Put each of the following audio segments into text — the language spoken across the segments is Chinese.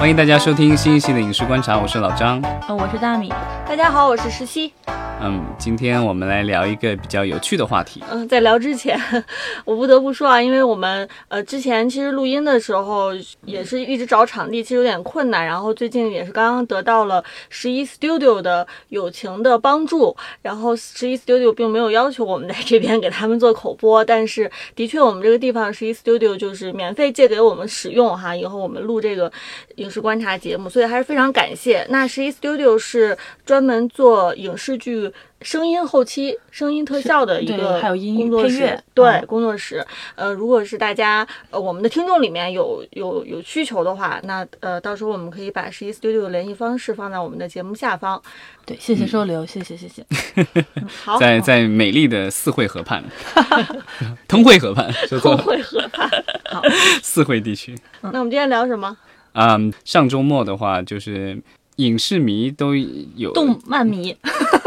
欢迎大家收听新一期的影视观察，我是老张。呃，我是大米。大家好，我是石溪。嗯，今天我们来聊一个比较有趣的话题。嗯，在聊之前，我不得不说啊，因为我们呃之前其实录音的时候也是一直找场地，其实有点困难。然后最近也是刚刚得到了十一 Studio 的友情的帮助。然后十一 Studio 并没有要求我们在这边给他们做口播，但是的确我们这个地方十一 Studio 就是免费借给我们使用哈。以后我们录这个影视观察节目，所以还是非常感谢。那十一 Studio 是专门做影视剧。声音后期、声音特效的一个还有音工作室，乐对工作室。呃，如果是大家呃我们的听众里面有有有需求的话，那呃到时候我们可以把十一 Studio 的联系方式放在我们的节目下方。对，谢谢收留，谢谢谢谢。好，在在 美丽的四惠河畔，通惠河畔，通惠河畔。好，四惠地区。那我们今天聊什么？嗯，上周末的话就是。影视迷都有动漫迷，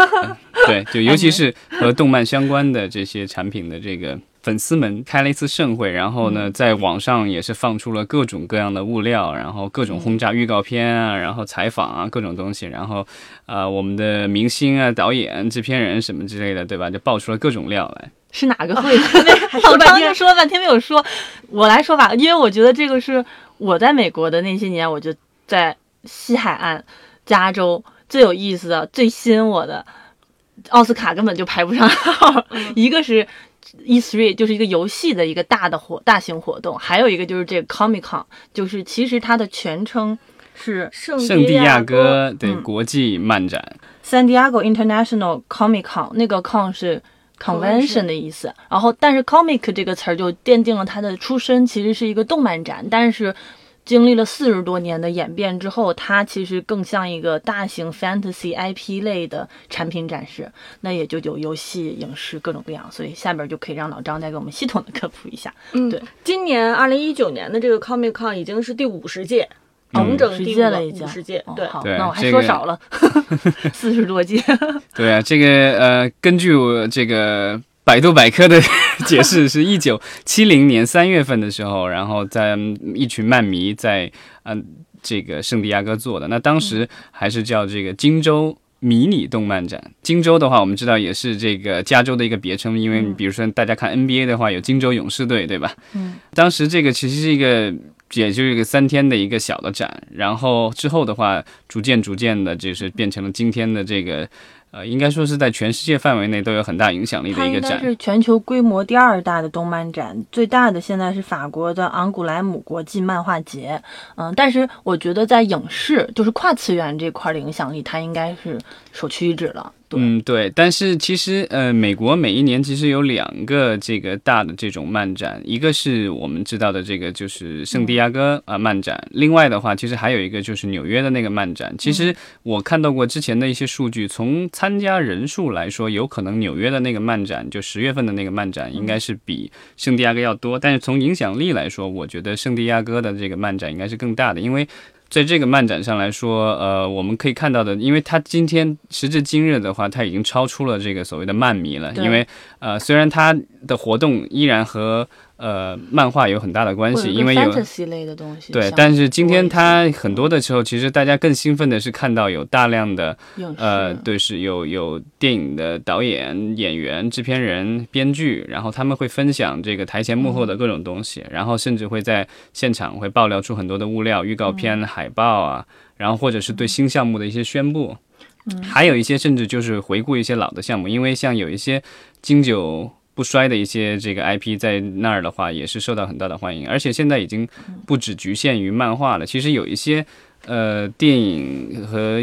对，就尤其是 和动漫相关的这些产品的这个粉丝们开了一次盛会，然后呢，在网上也是放出了各种各样的物料，然后各种轰炸预告片啊，然后采访啊，各种东西，然后啊，我们的明星啊、导演、制片人什么之类的，对吧？就爆出了各种料来。是哪个会？老张就说了半天没有说，我来说吧，因为我觉得这个是我在美国的那些年，我就在。西海岸，加州最有意思的、最吸引我的奥斯卡根本就排不上号。一个是 E3，就是一个游戏的一个大的活大型活动；还有一个就是这个 Comic Con，就是其实它的全称是圣圣地亚哥对国际漫展，San Diego International Comic Con。那个 Con 是 Convention 的意思。然后，但是 Comic 这个词儿就奠定了它的出身，其实是一个动漫展，但是。经历了四十多年的演变之后，它其实更像一个大型 fantasy IP 类的产品展示，那也就有游戏、影视各种各样。所以下边就可以让老张再给我们系统的科普一下。嗯，对，今年二零一九年的这个 Comic Con 已经是第五十届，整整第五十届。对，好，那我还说少了，四十多届。对啊，这个呃，根据我这个。百度百科的 解释是一九七零年三月份的时候，然后在一群漫迷在嗯这个圣地亚哥做的。那当时还是叫这个荆州迷你动漫展。荆州的话，我们知道也是这个加州的一个别称，因为比如说大家看 NBA 的话，有荆州勇士队，对吧？嗯。当时这个其实是一个，也就是一个三天的一个小的展，然后之后的话，逐渐逐渐的，就是变成了今天的这个。呃，应该说是在全世界范围内都有很大影响力的一个展，是全球规模第二大的动漫展，最大的现在是法国的昂古莱姆国际漫画节。嗯，但是我觉得在影视，就是跨次元这块的影响力，它应该是首屈一指了。嗯，对，但是其实，呃，美国每一年其实有两个这个大的这种漫展，一个是我们知道的这个就是圣地亚哥啊漫展，另外的话，其实还有一个就是纽约的那个漫展。其实我看到过之前的一些数据，从参加人数来说，有可能纽约的那个漫展，就十月份的那个漫展，应该是比圣地亚哥要多。但是从影响力来说，我觉得圣地亚哥的这个漫展应该是更大的，因为。在这个漫展上来说，呃，我们可以看到的，因为它今天时至今日的话，它已经超出了这个所谓的漫迷了。因为，呃，虽然它的活动依然和。呃，漫画有很大的关系，因为有类的东西。对，但是今天它很多的时候，其实大家更兴奋的是看到有大量的呃，对，是有有电影的导演、演员、制片人、编剧，然后他们会分享这个台前幕后的各种东西，然后甚至会在现场会爆料出很多的物料、预告片、海报啊，然后或者是对新项目的一些宣布，还有一些甚至就是回顾一些老的项目，因为像有一些经久。不衰的一些这个 IP 在那儿的话，也是受到很大的欢迎，而且现在已经不只局限于漫画了。其实有一些呃电影和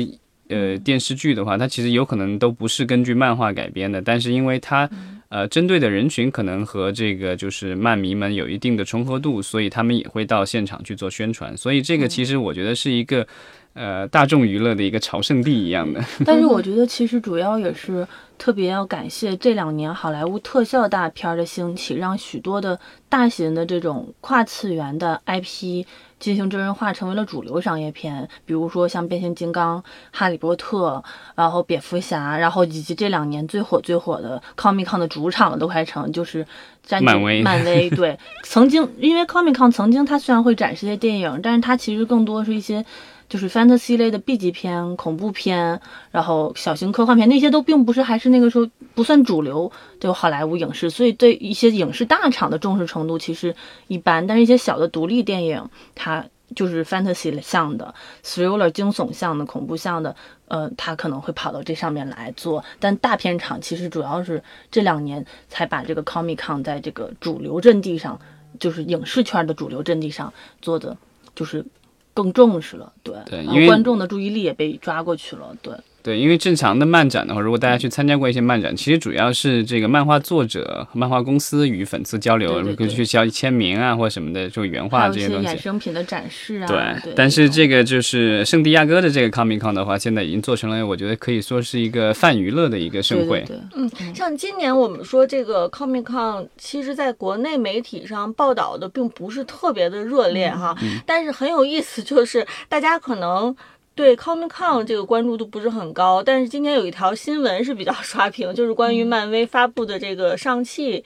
呃电视剧的话，它其实有可能都不是根据漫画改编的，但是因为它呃针对的人群可能和这个就是漫迷们有一定的重合度，所以他们也会到现场去做宣传。所以这个其实我觉得是一个呃大众娱乐的一个朝圣地一样的。但是我觉得其实主要也是。特别要感谢这两年好莱坞特效大片的兴起，让许多的大型的这种跨次元的 IP 进行真人化，成为了主流商业片。比如说像变形金刚、哈利波特，然后蝙蝠侠，然后以及这两年最火最火的 Comic Con 的主场，都快成就是漫威。漫威对，曾经因为 Comic Con 曾经它虽然会展示一些电影，但是它其实更多是一些。就是 fantasy 类的 B 级片、恐怖片，然后小型科幻片，那些都并不是，还是那个时候不算主流，就好莱坞影视，所以对一些影视大厂的重视程度其实一般。但是，一些小的独立电影，它就是 fantasy 向的、thriller 惊悚向的、恐怖向的，呃，它可能会跑到这上面来做。但大片厂其实主要是这两年才把这个 Comic Con 在这个主流阵地上，就是影视圈的主流阵地上做的，就是。更重视了，对，对，因为观众的注意力也被抓过去了，对。对，因为正常的漫展的话，如果大家去参加过一些漫展，其实主要是这个漫画作者、漫画公司与粉丝交流，可以去交签名啊，或者什么的，就原画这些东西。衍生品的展示啊。对，但是这个就是圣地亚哥的这个 Comic Con 的话，现在已经做成了，我觉得可以说是一个泛娱乐的一个盛会对。嗯，像今年我们说这个 Comic Con，其实在国内媒体上报道的并不是特别的热烈哈，但是很有意思，就是大家可能。对 Comic Con 这个关注度不是很高，但是今天有一条新闻是比较 刷屏，就是关于漫威发布的这个上汽，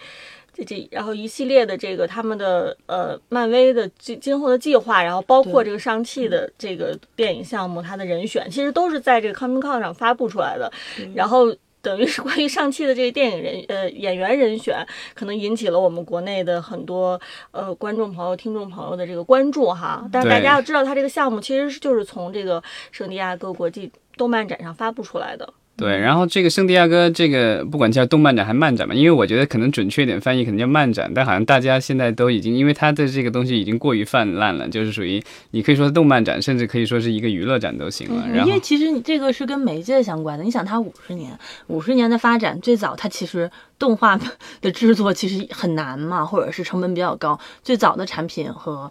这这然后一系列的这个他们的呃漫威的今今后的计划，然后包括这个上汽的这个电影项目，它的人选其实都是在这个 Comic Con 上发布出来的，然后。等于是关于上汽的这个电影人呃演员人选，可能引起了我们国内的很多呃观众朋友、听众朋友的这个关注哈。但是大家要知道，它这个项目其实就是从这个圣地亚哥国际动漫展上发布出来的。对，然后这个圣地亚哥这个不管叫动漫展还漫展嘛，因为我觉得可能准确点翻译可能叫漫展，但好像大家现在都已经因为它的这个东西已经过于泛滥了，就是属于你可以说动漫展，甚至可以说是一个娱乐展都行了。因为其实你这个是跟媒介相关的，你想它五十年，五十年的发展，最早它其实动画的制作其实很难嘛，或者是成本比较高，最早的产品和。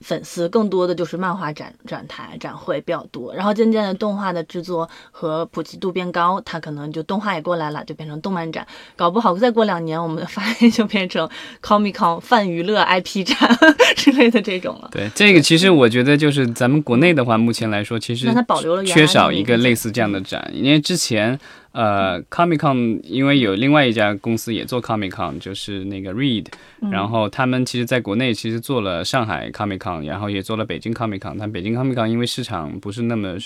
粉丝更多的就是漫画展展台展会比较多，然后渐渐的动画的制作和普及度变高，它可能就动画也过来了，就变成动漫展。搞不好再过两年，我们的发现就变成 Comic Con 泛娱乐 IP 展之类的这种了。对，这个其实我觉得就是咱们国内的话，目前来说其实它保留了缺少一个类似这样的展，因为之前。呃，Comic Con，因为有另外一家公司也做 Comic Con，就是那个 Read，然后他们其实在国内其实做了上海 Comic Con，然后也做了北京 Comic Con，但北京 Comic Con 因为市场不是那么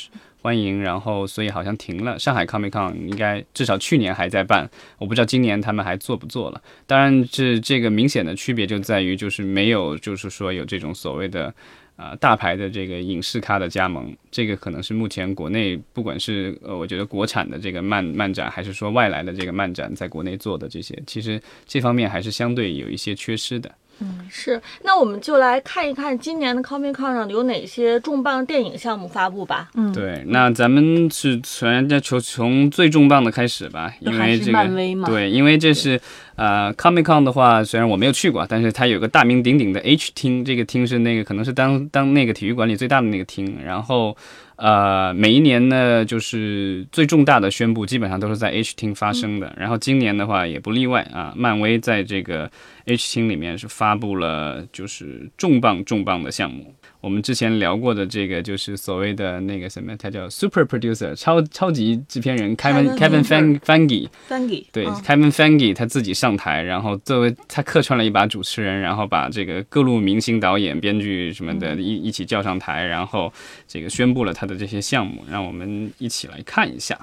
欢迎，然后所以好像停了。上海 Comic Con 应该至少去年还在办，我不知道今年他们还做不做了。当然，这这个明显的区别就在于就是没有，就是说有这种所谓的。啊，大牌的这个影视咖的加盟，这个可能是目前国内不管是呃，我觉得国产的这个漫漫展，还是说外来的这个漫展，在国内做的这些，其实这方面还是相对有一些缺失的。嗯，是，那我们就来看一看今年的 Comic Con 上有哪些重磅电影项目发布吧。嗯，对，那咱们是从从从最重磅的开始吧，因为这个对，因为这是呃 Comic Con 的话，虽然我没有去过，但是它有个大名鼎鼎的 H 厅，这个厅是那个可能是当当那个体育馆里最大的那个厅，然后。呃，每一年呢，就是最重大的宣布，基本上都是在 H 厅发生的。然后今年的话也不例外啊，漫威在这个 H 厅里面是发布了就是重磅重磅的项目。我们之前聊过的这个，就是所谓的那个什么，他叫 Super Producer 超超级制片人 Kevin Kevin Fangi，Fangi 对 Kevin Fangi 他自己上台，然后作为他客串了一把主持人，然后把这个各路明星导演、编剧什么的一一起叫上台，然后这个宣布了他的这些项目，让我们一起来看一下。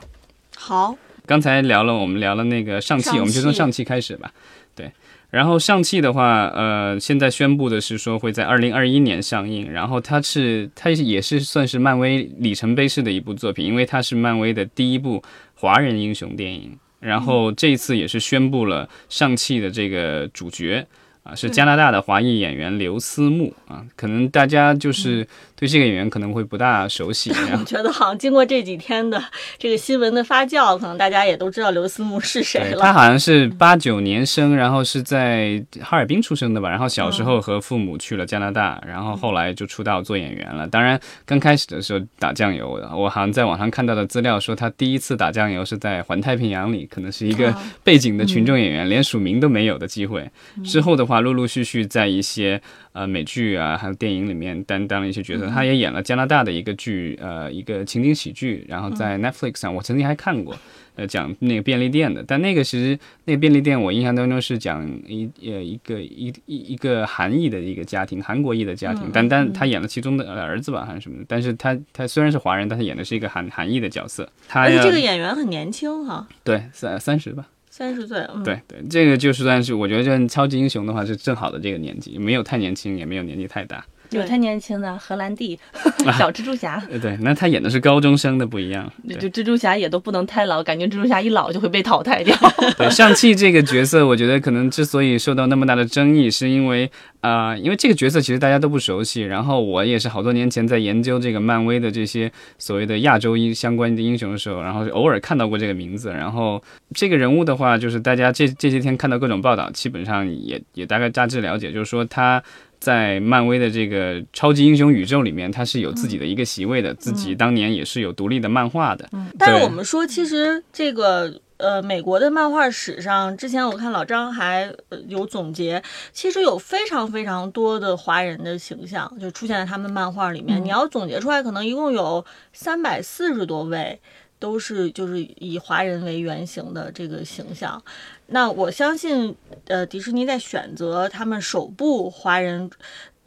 好，刚才聊了，我们聊了那个上汽，我们就从上汽开始吧。对。然后上汽的话，呃，现在宣布的是说会在二零二一年上映。然后它是它也是算是漫威里程碑式的一部作品，因为它是漫威的第一部华人英雄电影。然后这一次也是宣布了上汽的这个主角。啊，是加拿大的华裔演员刘思慕啊，可能大家就是对这个演员可能会不大熟悉。我觉得好像经过这几天的这个新闻的发酵，可能大家也都知道刘思慕是谁了。他好像是八九年生，然后是在哈尔滨出生的吧。然后小时候和父母去了加拿大，然后后来就出道做演员了。当然，刚开始的时候打酱油，我好像在网上看到的资料说，他第一次打酱油是在《环太平洋》里，可能是一个背景的群众演员，连署名都没有的机会。之后的话。陆陆续续在一些呃美剧啊，还有电影里面担当了一些角色。他也演了加拿大的一个剧，呃，一个情景喜剧。然后在 Netflix 上，我曾经还看过，呃，讲那个便利店的。但那个其实那个便利店，我印象当中是讲一呃一个一一一个韩裔的一个家庭，韩国裔的家庭。但但他演了其中的儿子吧，还是什么？但是他他虽然是华人，但他演的是一个韩韩裔的角色。而且这个演员很年轻哈。对，三三十吧。三十岁，对对，这个就是算是我觉得，这超级英雄的话是正好的这个年纪，没有太年轻，也没有年纪太大。有太年轻的荷兰弟，小蜘蛛侠。对，那他演的是高中生的不一样。就蜘蛛侠也都不能太老，感觉蜘蛛侠一老就会被淘汰掉。对，上汽这个角色，我觉得可能之所以受到那么大的争议，是因为啊，因为这个角色其实大家都不熟悉。然后我也是好多年前在研究这个漫威的这些所谓的亚洲英相关的英雄的时候，然后偶尔看到过这个名字。然后这个人物的话，就是大家这这些天看到各种报道，基本上也也大概大致了解，就是说他。在漫威的这个超级英雄宇宙里面，他是有自己的一个席位的，自己当年也是有独立的漫画的。但是我们说，其实这个呃，美国的漫画史上，之前我看老张还有总结，其实有非常非常多的华人的形象就出现在他们漫画里面。你要总结出来，可能一共有三百四十多位。都是就是以华人为原型的这个形象，那我相信，呃，迪士尼在选择他们首部华人。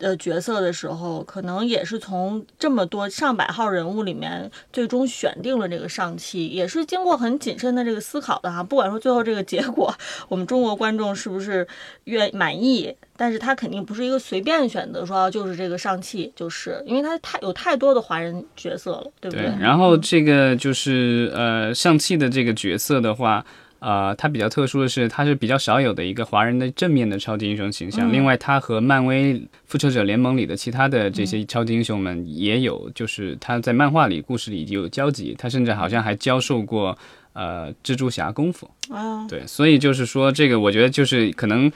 的角色的时候，可能也是从这么多上百号人物里面最终选定了这个上汽，也是经过很谨慎的这个思考的哈。不管说最后这个结果，我们中国观众是不是愿满意，但是他肯定不是一个随便选择，说就是这个上汽，就是因为他太有太多的华人角色了，对不对？然后这个就是呃，上汽的这个角色的话。啊，它比较特殊的是，它是比较少有的一个华人的正面的超级英雄形象。另外，它和漫威复仇者联盟里的其他的这些超级英雄们也有，就是他在漫画里、故事里有交集。他甚至好像还教授过呃蜘蛛侠功夫。啊，对，所以就是说，这个我觉得就是可能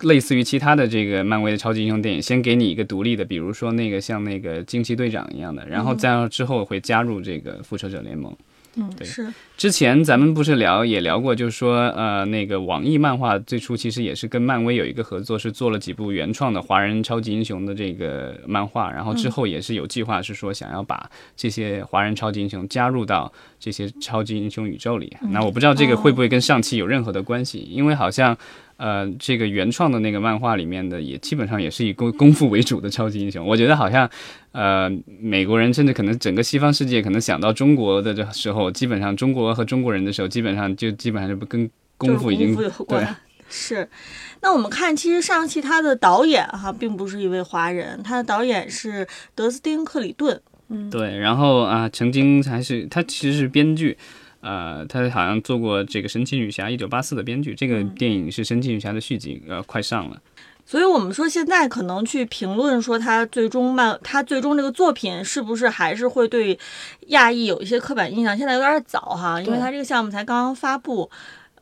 类似于其他的这个漫威的超级英雄电影，先给你一个独立的，比如说那个像那个惊奇队长一样的，然后再之后会加入这个复仇者联盟。嗯，对，是之前咱们不是聊也聊过，就是说，呃，那个网易漫画最初其实也是跟漫威有一个合作，是做了几部原创的华人超级英雄的这个漫画，然后之后也是有计划是说想要把这些华人超级英雄加入到这些超级英雄宇宙里。那我不知道这个会不会跟上期有任何的关系，因为好像。呃，这个原创的那个漫画里面的也基本上也是以功功夫为主的超级英雄。我觉得好像，呃，美国人甚至可能整个西方世界可能想到中国的这时候，基本上中国和中国人的时候，基本上就基本上就不跟功夫已经对。是，那我们看，其实上期他的导演哈，并不是一位华人，他的导演是德斯汀·克里顿。嗯，对，然后啊，曾经还是他其实是编剧。呃，他好像做过这个《神奇女侠》一九八四的编剧，这个电影是《神奇女侠》的续集，呃，快上了。所以我们说现在可能去评论说他最终漫，他最终这个作品是不是还是会对亚裔有一些刻板印象？现在有点早哈，因为他这个项目才刚刚发布。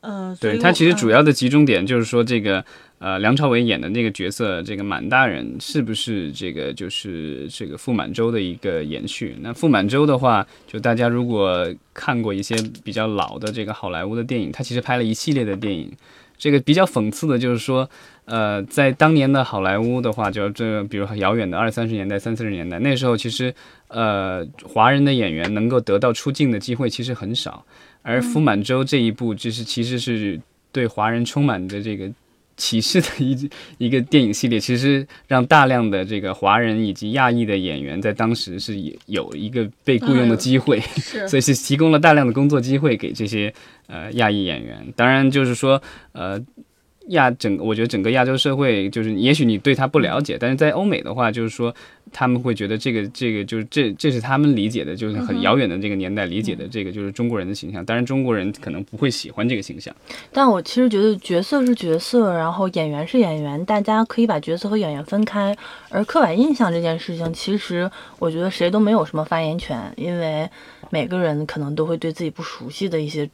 嗯，对他其实主要的集中点就是说这个。呃，梁朝伟演的那个角色，这个满大人是不是这个就是这个傅满洲的一个延续？那傅满洲的话，就大家如果看过一些比较老的这个好莱坞的电影，他其实拍了一系列的电影。这个比较讽刺的就是说，呃，在当年的好莱坞的话，就这比如遥远的二三十年代、三四十年代，那时候其实呃，华人的演员能够得到出镜的机会其实很少，而傅满洲这一部就是其实是对华人充满的这个。启示的一 一个电影系列，其实让大量的这个华人以及亚裔的演员在当时是有一个被雇佣的机会，所以是提供了大量的工作机会给这些呃亚裔演员。当然，就是说呃，亚整，我觉得整个亚洲社会，就是也许你对他不了解，但是在欧美的话，就是说他们会觉得这个这个就是这这是他们理解的，就是很遥远的这个年代理解的这个就是中国人的形象。当然中国人可能不会喜欢这个形象。但我其实觉得角色是角色，然后演员是演员，大家可以把角色和演员分开。而刻板印象这件事情，其实我觉得谁都没有什么发言权，因为每个人可能都会对自己不熟悉的一些。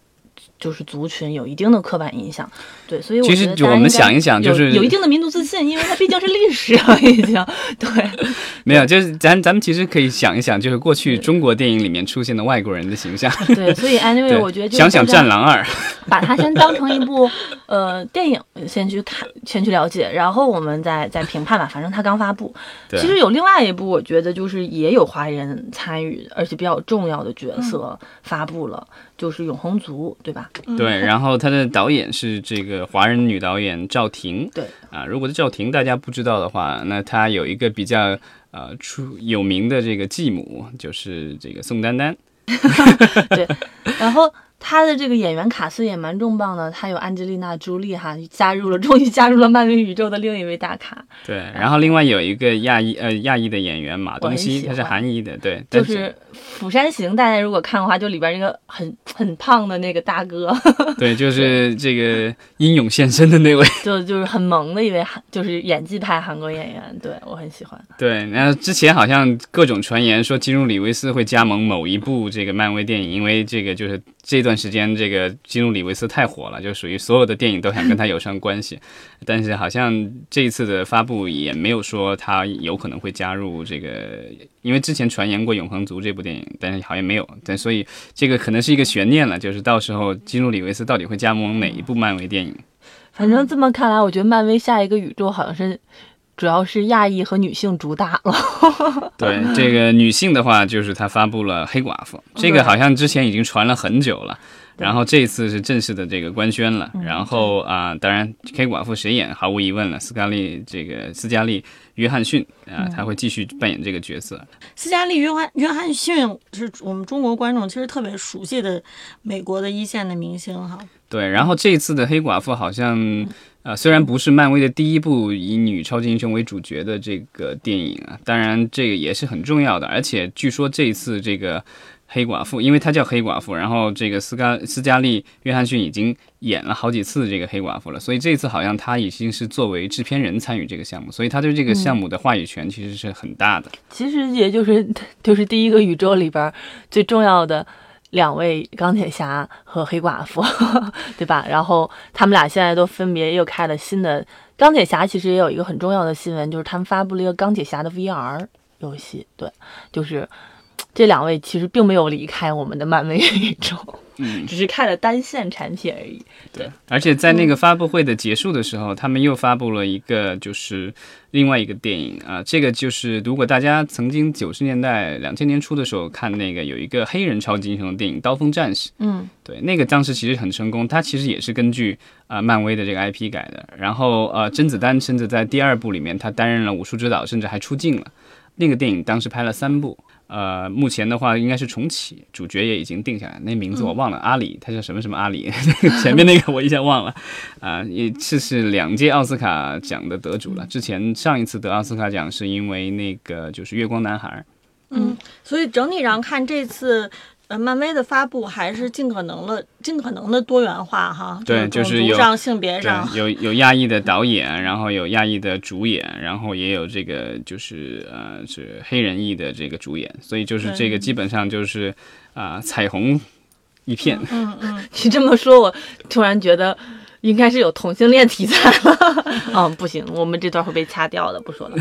就是族群有一定的刻板印象，对，所以其实我们想一想，就是有一定的民族自信，因为它毕竟是历史啊，已经对。没有，就是咱咱们其实可以想一想，就是过去中国电影里面出现的外国人的形象。对，所以 anyway，我觉得想想《战狼二》，把它先当成一部呃电影，先去看，先去了解，然后我们再再评判吧。反正它刚发布，其实有另外一部，我觉得就是也有华人参与，而且比较重要的角色发布了。就是《永恒族》，对吧？对，然后他的导演是这个华人女导演赵婷。对啊，如果赵婷大家不知道的话，那她有一个比较呃出有名的这个继母，就是这个宋丹丹。对，然后。他的这个演员卡斯也蛮重磅的，他有安吉丽娜·朱莉哈加入了，终于加入了漫威宇宙的另一位大咖。对，然后另外有一个亚裔呃亚裔的演员马东锡，他是韩裔的，对，就是《釜山行》，大家如果看的话，就里边一个很很胖的那个大哥。对，就是这个英勇献身的那位，就就是很萌的一位韩，就是演技派韩国演员，对我很喜欢。对，然后之前好像各种传言说基努里维斯会加盟某一部这个漫威电影，因为这个就是这。段时间，这个基努里维斯太火了，就属于所有的电影都想跟他有上关系。但是好像这一次的发布也没有说他有可能会加入这个，因为之前传言过《永恒族》这部电影，但是好像没有。但所以这个可能是一个悬念了，就是到时候基努里维斯到底会加盟哪一部漫威电影？反正这么看来，我觉得漫威下一个宇宙好像是。主要是亚裔和女性主打了。对这个女性的话，就是她发布了黑寡妇，这个好像之前已经传了很久了，然后这一次是正式的这个官宣了。然后啊，当然黑寡妇谁演，毫无疑问了，斯嘉丽这个斯嘉丽约翰逊啊，她会继续扮演这个角色。斯嘉丽约翰约翰逊是我们中国观众其实特别熟悉的美国的一线的明星哈。对，然后这次的黑寡妇好像。啊，虽然不是漫威的第一部以女超级英雄为主角的这个电影啊，当然这个也是很重要的。而且据说这一次这个黑寡妇，因为她叫黑寡妇，然后这个斯嘉斯嘉丽约翰逊已经演了好几次这个黑寡妇了，所以这次好像她已经是作为制片人参与这个项目，所以她对这个项目的话语权其实是很大的。其实也就是 就是第一个宇宙里边最重要的。两位钢铁侠和黑寡妇，对吧？然后他们俩现在都分别又开了新的钢铁侠。其实也有一个很重要的新闻，就是他们发布了一个钢铁侠的 VR 游戏。对，就是这两位其实并没有离开我们的漫威宇宙。嗯，只是看了单线产品而已。对，而且在那个发布会的结束的时候，他们又发布了一个，就是另外一个电影啊。这个就是如果大家曾经九十年代、两千年初的时候看那个有一个黑人超级英雄的电影《刀锋战士》，嗯，对，那个当时其实很成功。它其实也是根据啊漫威的这个 IP 改的。然后呃，甄子丹甚至在第二部里面他担任了武术指导，甚至还出镜了。那个电影当时拍了三部。呃，目前的话应该是重启，主角也已经定下来，那名字我忘了，阿里，他叫什么什么阿里，前面那个我一下忘了，啊，也这是两届奥斯卡奖的得主了，之前上一次得奥斯卡奖是因为那个就是月光男孩，嗯，所以整体上看这次。呃，漫威的发布还是尽可能的、尽可能的多元化哈。对，就是有上性别上有有亚裔的导演，然后有亚裔的主演，然后也有这个就是呃是黑人裔的这个主演，所以就是这个基本上就是啊彩虹一片。嗯嗯，你这么说，我突然觉得。应该是有同性恋题材了，嗯，不行，我们这段会被掐掉的，不说了。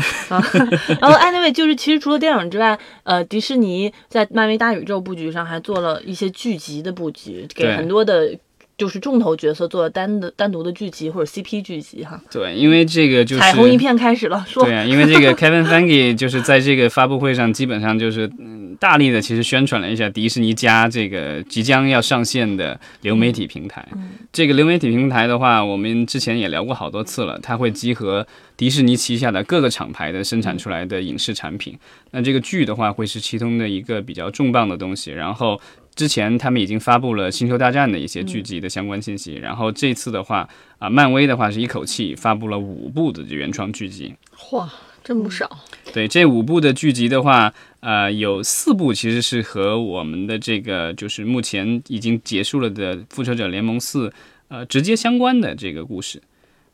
然后，anyway，就是其实除了电影之外，呃，迪士尼在漫威大宇宙布局上还做了一些剧集的布局，给很多的。就是重头角色做了单的单独的剧集或者 CP 剧集哈。对，因为这个就是彩虹一片开始了。说对啊，因为这个 Kevin Feige 就是在这个发布会上基本上就是嗯大力的其实宣传了一下迪士尼加这个即将要上线的流媒体平台。这个流媒体平台的话，我们之前也聊过好多次了，它会集合迪士尼旗下的各个厂牌的生产出来的影视产品。那这个剧的话会是其中的一个比较重磅的东西，然后。之前他们已经发布了《星球大战》的一些剧集的相关信息，然后这次的话啊，漫威的话是一口气发布了五部的原创剧集。哇，真不少。对，这五部的剧集的话，呃，有四部其实是和我们的这个就是目前已经结束了的《复仇者联盟四》呃直接相关的这个故事。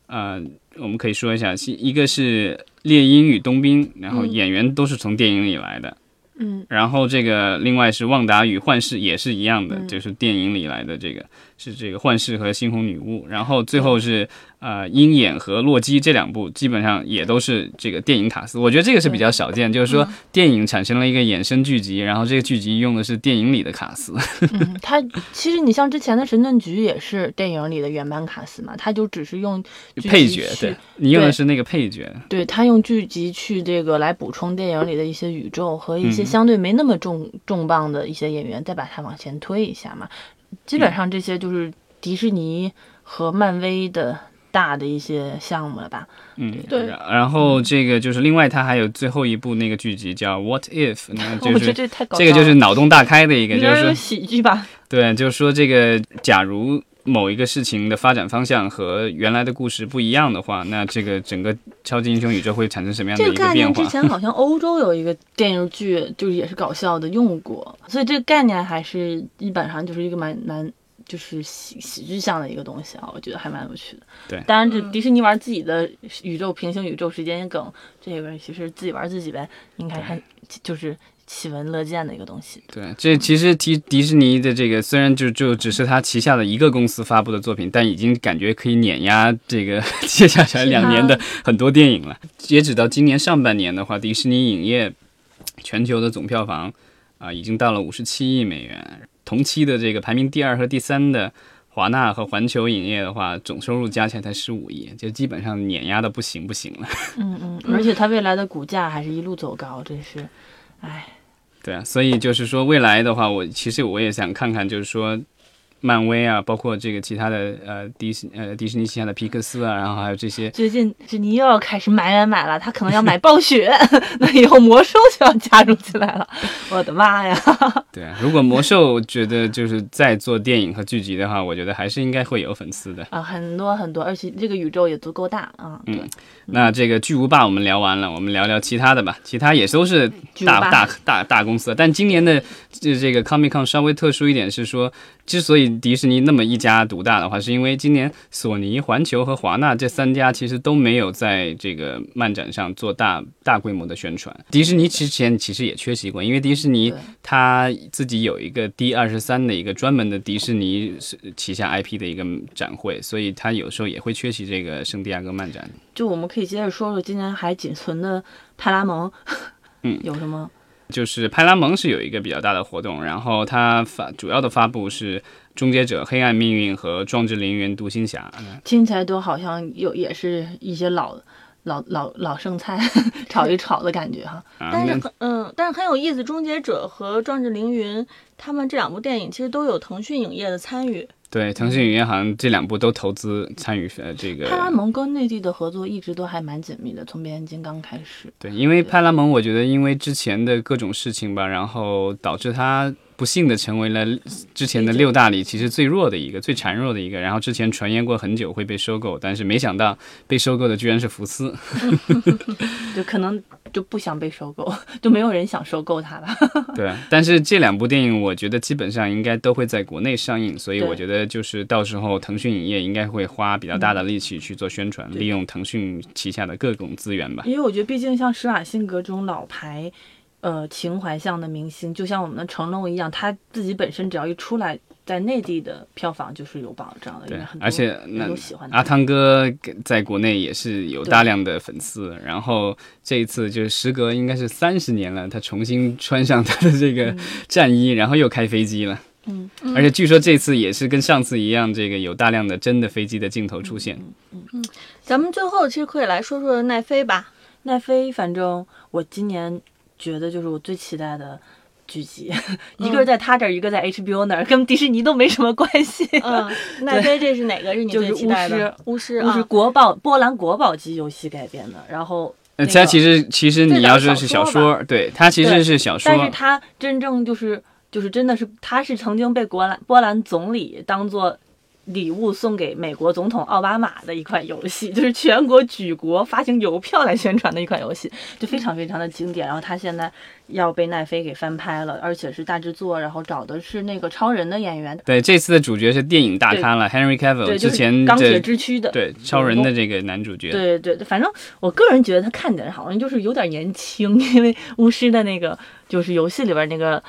呃，我们可以说一下，一个是《猎鹰与冬兵》，然后演员都是从电影里来的。嗯，然后这个另外是《旺达与幻视》也是一样的，就是电影里来的这个是这个幻视和猩红女巫，然后最后是。呃，鹰眼和洛基这两部基本上也都是这个电影卡司，我觉得这个是比较少见，就是说电影产生了一个衍生剧集，然后这个剧集用的是电影里的卡司。嗯，他其实你像之前的神盾局也是电影里的原版卡司嘛，他就只是用配角，对你用的是那个配角，对他用剧集去这个来补充电影里的一些宇宙和一些相对没那么重重磅的一些演员，再把它往前推一下嘛。基本上这些就是迪士尼和漫威的。大的一些项目了吧？嗯，对。然后这个就是另外，它还有最后一部那个剧集叫《What If》，那 就是这个就是脑洞大开的一个，就是喜剧吧？对，就是说这个假如某一个事情的发展方向和原来的故事不一样的话，那这个整个超级英雄宇宙会产生什么样的一个变化？之前好像 欧洲有一个电视剧，就是也是搞笑的用过，所以这个概念还是基本上就是一个蛮蛮。就是喜喜剧向的一个东西啊，我觉得还蛮有趣的。对，当然这迪士尼玩自己的宇宙、平行宇宙、时间梗，这个其实自己玩自己呗，应该还就是喜闻乐见的一个东西。对，这其实迪迪士尼的这个虽然就就只是他旗下的一个公司发布的作品，但已经感觉可以碾压这个 接下来两年的很多电影了。截止到今年上半年的话，迪士尼影业全球的总票房啊，已经到了五十七亿美元。同期的这个排名第二和第三的华纳和环球影业的话，总收入加起来才十五亿，就基本上碾压的不行不行了。嗯嗯，而且它未来的股价还是一路走高，真是，哎。对啊，所以就是说未来的话，我其实我也想看看，就是说。漫威啊，包括这个其他的呃迪士呃迪士尼旗下的皮克斯啊，然后还有这些。最近迪士尼又要开始买买买了，他可能要买暴雪，那以后魔兽就要加入进来了。我的妈呀！对啊，如果魔兽觉得就是在做电影和剧集的话，我觉得还是应该会有粉丝的啊，很多很多，而且这个宇宙也足够大啊。嗯，那这个巨无霸我们聊完了，我们聊聊其他的吧。其他也都是大大大大公司，但今年的这这个 Comic Con 稍微特殊一点是说。之所以迪士尼那么一家独大的话，是因为今年索尼、环球和华纳这三家其实都没有在这个漫展上做大大规模的宣传。迪士尼之前其实也缺席过，因为迪士尼它自己有一个 D 二十三的一个专门的迪士尼旗下 IP 的一个展会，所以它有时候也会缺席这个圣地亚哥漫展。就我们可以接着说说今年还仅存的派拉蒙，嗯，有什么？就是派拉蒙是有一个比较大的活动，然后它发主要的发布是《终结者：黑暗命运》和《壮志凌云：独行侠》。听起来都好像有也是一些老老老老剩菜 炒一炒的感觉哈。但是很嗯，但是很有意思，《终结者》和《壮志凌云》他们这两部电影其实都有腾讯影业的参与。对，腾讯影业好像这两部都投资参与呃这个。派拉蒙跟内地的合作一直都还蛮紧密的，从变形金刚开始。对，因为派拉蒙，我觉得因为之前的各种事情吧，然后导致他不幸的成为了之前的六大里其实最弱的一个、最孱弱的一个。然后之前传言过很久会被收购，但是没想到被收购的居然是福斯。就可能。就不想被收购，就没有人想收购它了。对，但是这两部电影，我觉得基本上应该都会在国内上映，所以我觉得就是到时候腾讯影业应该会花比较大的力气去做宣传，利用腾讯旗下的各种资源吧。因为我觉得，毕竟像施瓦辛格这种老牌，呃，情怀向的明星，就像我们的成龙一样，他自己本身只要一出来。在内地的票房就是有保障的，对，而且那阿汤哥在国内也是有大量的粉丝。然后这一次就是时隔应该是三十年了，他重新穿上他的这个战衣，然后又开飞机了。嗯，而且据说这次也是跟上次一样，这个有大量的真的飞机的镜头出现。嗯嗯，咱们最后其实可以来说说奈飞吧。奈飞，反正我今年觉得就是我最期待的。剧集，一个在他这儿，一个在 HBO 那儿，跟迪士尼都没什么关系。嗯，奈飞这是哪个？是你最期待的？巫师，巫师国宝波兰国宝级游戏改编的。然后，呃，它其实其实你要说是小说，对，它其实是小说，但是它真正就是就是真的是它是曾经被国兰波兰总理当做。礼物送给美国总统奥巴马的一款游戏，就是全国举国发行邮票来宣传的一款游戏，就非常非常的经典。然后他现在要被奈飞给翻拍了，而且是大制作，然后找的是那个超人的演员。对，这次的主角是电影大咖了，Henry Cavill，之前钢铁之躯的对超人的这个男主角。对对对，反正我个人觉得他看起来好像就是有点年轻，因为巫师的那个就是游戏里边那个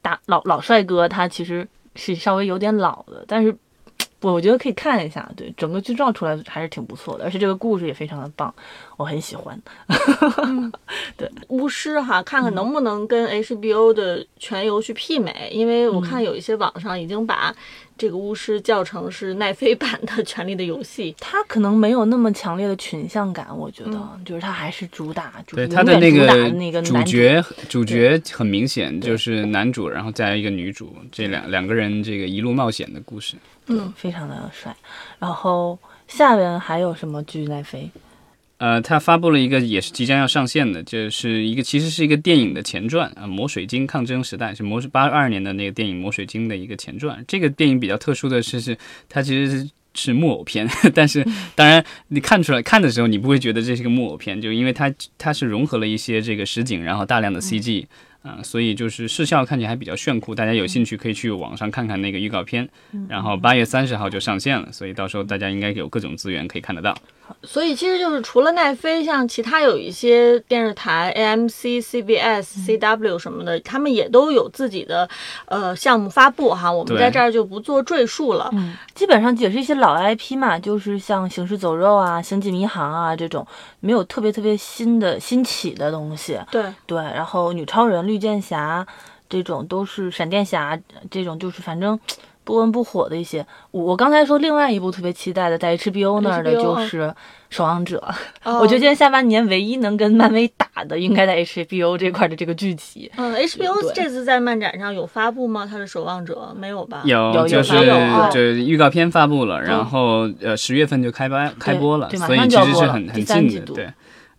大老老帅哥，他其实是稍微有点老的，但是。我我觉得可以看一下，对整个剧照出来还是挺不错的，而且这个故事也非常的棒，我很喜欢。对巫师哈，看看能不能跟 HBO 的全游去媲美，因为我看有一些网上已经把。这个巫师教程是奈飞版的《权力的游戏》，它可能没有那么强烈的群像感，我觉得，就是它还是主打，对它的那个那个主角，主角很明显就是男主，然后再一个女主，这两两个人这个一路冒险的故事，嗯，非常的帅。然后下边还有什么剧奈飞？呃，他发布了一个也是即将要上线的，就是一个其实是一个电影的前传啊，《魔水晶抗争时代》是魔八二年的那个电影《魔水晶》的一个前传。这个电影比较特殊的是，是它其实是是木偶片，但是当然你看出来看的时候，你不会觉得这是个木偶片，就因为它它是融合了一些这个实景，然后大量的 CG。啊，所以就是视效看起来还比较炫酷，大家有兴趣可以去网上看看那个预告片。然后八月三十号就上线了，所以到时候大家应该有各种资源可以看得到。所以其实就是除了奈飞，像其他有一些电视台，AMC、CBS、CW 什么的，他们也都有自己的呃项目发布哈。我们在这儿就不做赘述了。嗯，基本上也是一些老 IP 嘛，就是像《行尸走肉》啊、《星际迷航》啊这种，没有特别特别新的新起的东西。对对，然后女超人。绿箭侠这种都是闪电侠这种就是反正不温不火的一些。我我刚才说另外一部特别期待的，在 HBO 那儿的就是《守望者》。我觉得今年下半年唯一能跟漫威打的，应该在 HBO 这块的这个剧集。嗯，HBO 这次在漫展上有发布吗？它的《守望者》没有吧？有，有就是就预告片发布了，然后呃十月份就开播开播了，所以其实是很很近的，对。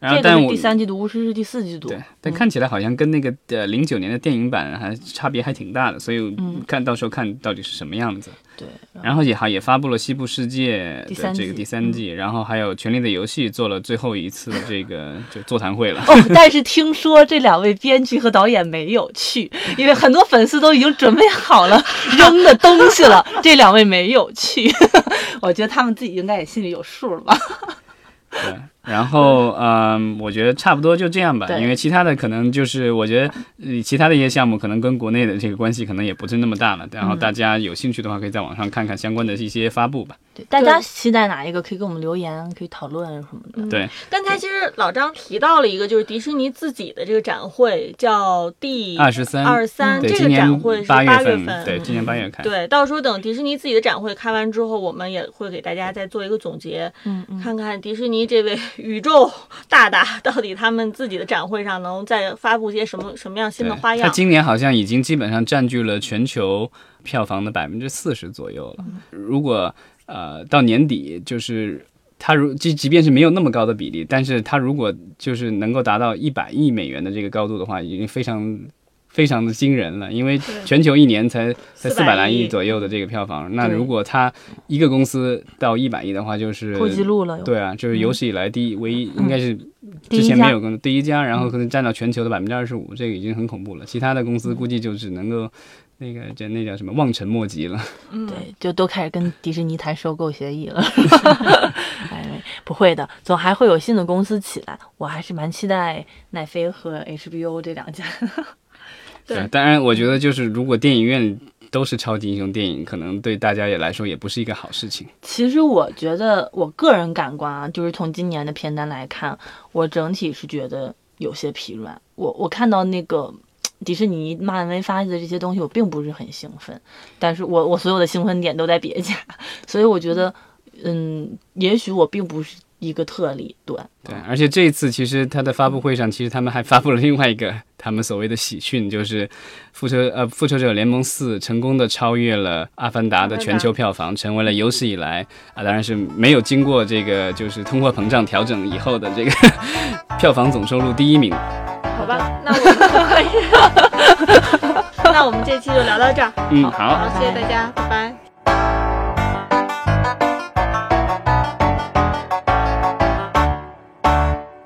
然后，但我第三季度，巫师是第四季度。对，但看起来好像跟那个呃零九年的电影版还差别还挺大的，所以看到时候看到底是什么样子。对，然后也好也发布了《西部世界》的这个第三季，然后还有《权力的游戏》做了最后一次这个就座谈会了。哦，但是听说这两位编剧和导演没有去，因为很多粉丝都已经准备好了扔的东西了，这两位没有去。我觉得他们自己应该也心里有数了吧。对。然后，嗯，我觉得差不多就这样吧，因为其他的可能就是，我觉得，呃，其他的一些项目可能跟国内的这个关系可能也不是那么大了。然后大家有兴趣的话，可以在网上看看相关的一些发布吧。对，大家期待哪一个，可以给我们留言，可以讨论什么的。对，刚才其实老张提到了一个，就是迪士尼自己的这个展会，叫第二十三，二十三，这个展会是八月份，对，今年八月开。对，到时候等迪士尼自己的展会开完之后，我们也会给大家再做一个总结，嗯，看看迪士尼这位宇宙。大大到底他们自己的展会上能再发布些什么什么样新的花样？他今年好像已经基本上占据了全球票房的百分之四十左右了。如果呃到年底，就是他如即即便是没有那么高的比例，但是他如果就是能够达到一百亿美元的这个高度的话，已经非常。非常的惊人了，因为全球一年才才四百来亿左右的这个票房，那如果它一个公司到一百亿的话，就是破纪录了。对啊，就是有史以来第一，唯一应该是之前没有跟第一家，然后可能占到全球的百分之二十五，这个已经很恐怖了。其他的公司估计就只能够那个叫那叫什么望尘莫及了。对，就都开始跟迪士尼谈收购协议了。哎，不会的，总还会有新的公司起来。我还是蛮期待奈飞和 HBO 这两家。对，当然，我觉得就是如果电影院都是超级英雄电影，可能对大家也来说也不是一个好事情。其实我觉得，我个人感官啊，就是从今年的片单来看，我整体是觉得有些疲软。我我看到那个 迪士尼、漫威发的这些东西，我并不是很兴奋。但是我我所有的兴奋点都在别家，所以我觉得，嗯，也许我并不是。一个特例，对对，而且这一次其实他的发布会上，其实他们还发布了另外一个他们所谓的喜讯，就是复仇呃复仇者联盟四成功的超越了阿凡达的全球票房，成为了有史以来啊，当然是没有经过这个就是通货膨胀调整以后的这个 票房总收入第一名。好吧，那我们可以。那我们这期就聊到这儿。嗯，好，好，谢谢大家，拜拜。